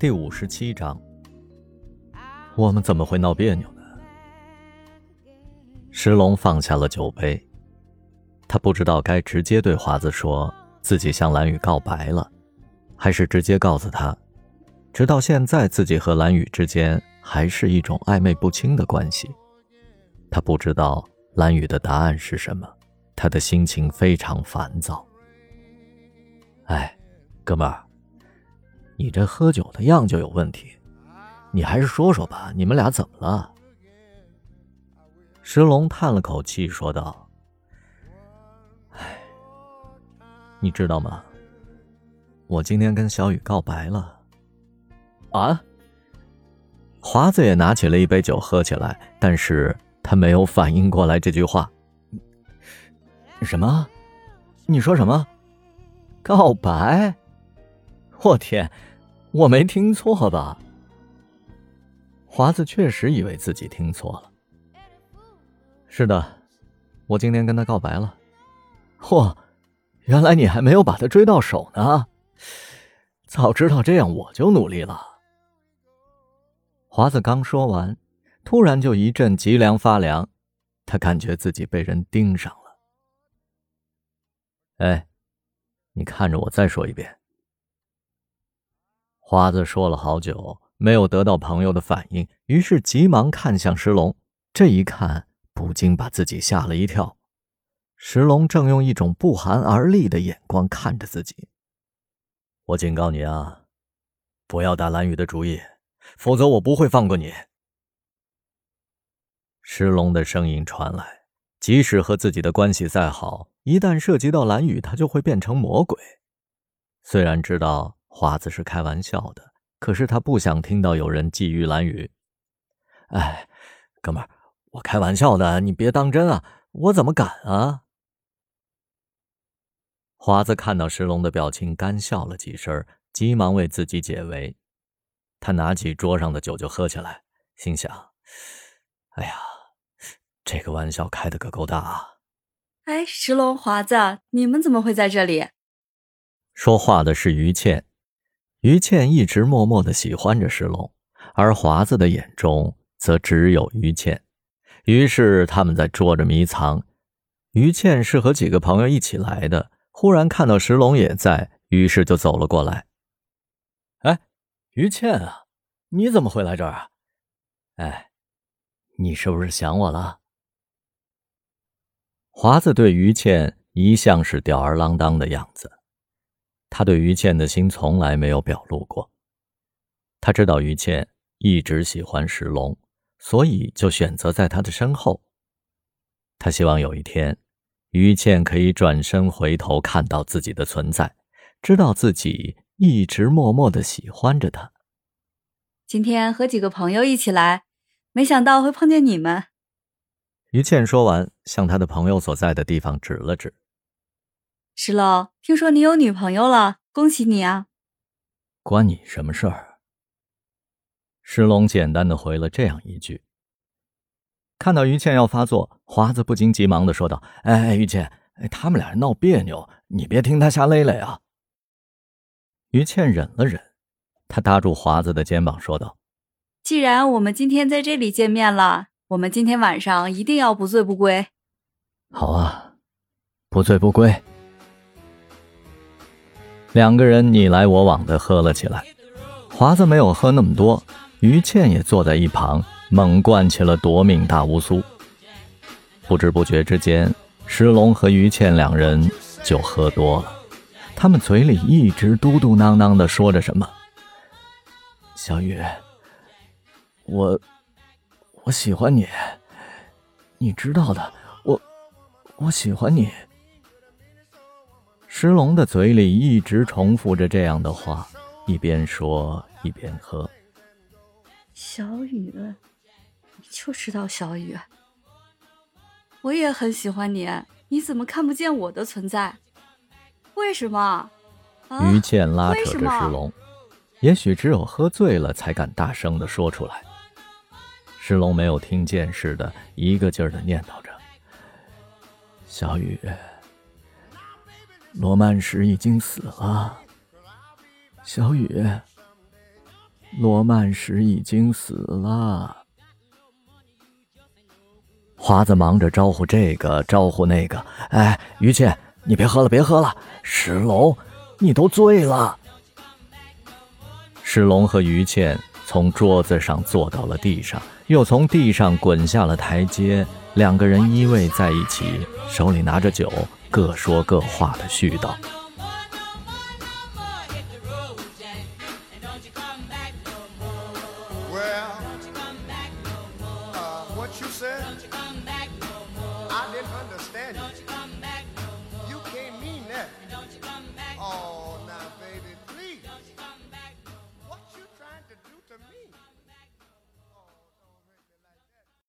第五十七章，我们怎么会闹别扭呢？石龙放下了酒杯，他不知道该直接对华子说自己向蓝雨告白了，还是直接告诉他，直到现在自己和蓝雨之间还是一种暧昧不清的关系。他不知道蓝雨的答案是什么，他的心情非常烦躁。哎，哥们儿。你这喝酒的样就有问题，你还是说说吧，你们俩怎么了？石龙叹了口气说道：“哎，你知道吗？我今天跟小雨告白了。”啊！华子也拿起了一杯酒喝起来，但是他没有反应过来这句话。什么？你说什么？告白？我天！我没听错吧？华子确实以为自己听错了。是的，我今天跟他告白了。嚯，原来你还没有把他追到手呢！早知道这样，我就努力了。华子刚说完，突然就一阵脊梁发凉，他感觉自己被人盯上了。哎，你看着我，再说一遍。花子说了好久，没有得到朋友的反应，于是急忙看向石龙。这一看，不禁把自己吓了一跳。石龙正用一种不寒而栗的眼光看着自己。我警告你啊，不要打蓝雨的主意，否则我不会放过你。石龙的声音传来，即使和自己的关系再好，一旦涉及到蓝雨，他就会变成魔鬼。虽然知道。华子是开玩笑的，可是他不想听到有人觊觎蓝雨。哎，哥们儿，我开玩笑的，你别当真啊！我怎么敢啊？华子看到石龙的表情，干笑了几声，急忙为自己解围。他拿起桌上的酒就喝起来，心想：哎呀，这个玩笑开的可够大啊！哎，石龙、华子，你们怎么会在这里？说话的是于倩。于倩一直默默的喜欢着石龙，而华子的眼中则只有于倩。于是他们在捉着迷藏。于倩是和几个朋友一起来的，忽然看到石龙也在，于是就走了过来。哎，于倩啊，你怎么会来这儿啊？哎，你是不是想我了？华子对于倩一向是吊儿郎当的样子。他对于倩的心从来没有表露过。他知道于倩一直喜欢石龙，所以就选择在他的身后。他希望有一天，于倩可以转身回头看到自己的存在，知道自己一直默默的喜欢着他。今天和几个朋友一起来，没想到会碰见你们。于倩说完，向他的朋友所在的地方指了指。石龙，听说你有女朋友了，恭喜你啊！关你什么事儿？石龙简单的回了这样一句。看到于倩要发作，华子不禁急忙的说道：“哎，于倩，他们俩人闹别扭，你别听他瞎勒勒啊。”于倩忍了忍，她搭住华子的肩膀说道：“既然我们今天在这里见面了，我们今天晚上一定要不醉不归。”好啊，不醉不归。两个人你来我往的喝了起来，华子没有喝那么多，于倩也坐在一旁猛灌起了夺命大乌苏。不知不觉之间，石龙和于倩两人就喝多了，他们嘴里一直嘟嘟囔囔的说着什么。小雨，我我喜欢你，你知道的，我我喜欢你。石龙的嘴里一直重复着这样的话，一边说一边喝。小雨，你就知道小雨，我也很喜欢你，你怎么看不见我的存在？为什么？于倩拉扯着石龙，也许只有喝醉了才敢大声的说出来。石龙没有听见似的，一个劲儿的念叨着：“小雨。”罗曼史已经死了，小雨，罗曼史已经死了。华子忙着招呼这个，招呼那个。哎，于倩，你别喝了，别喝了。石龙，你都醉了。石龙和于倩从桌子上坐到了地上，又从地上滚下了台阶。两个人依偎在一起，手里拿着酒，各说各话的絮叨。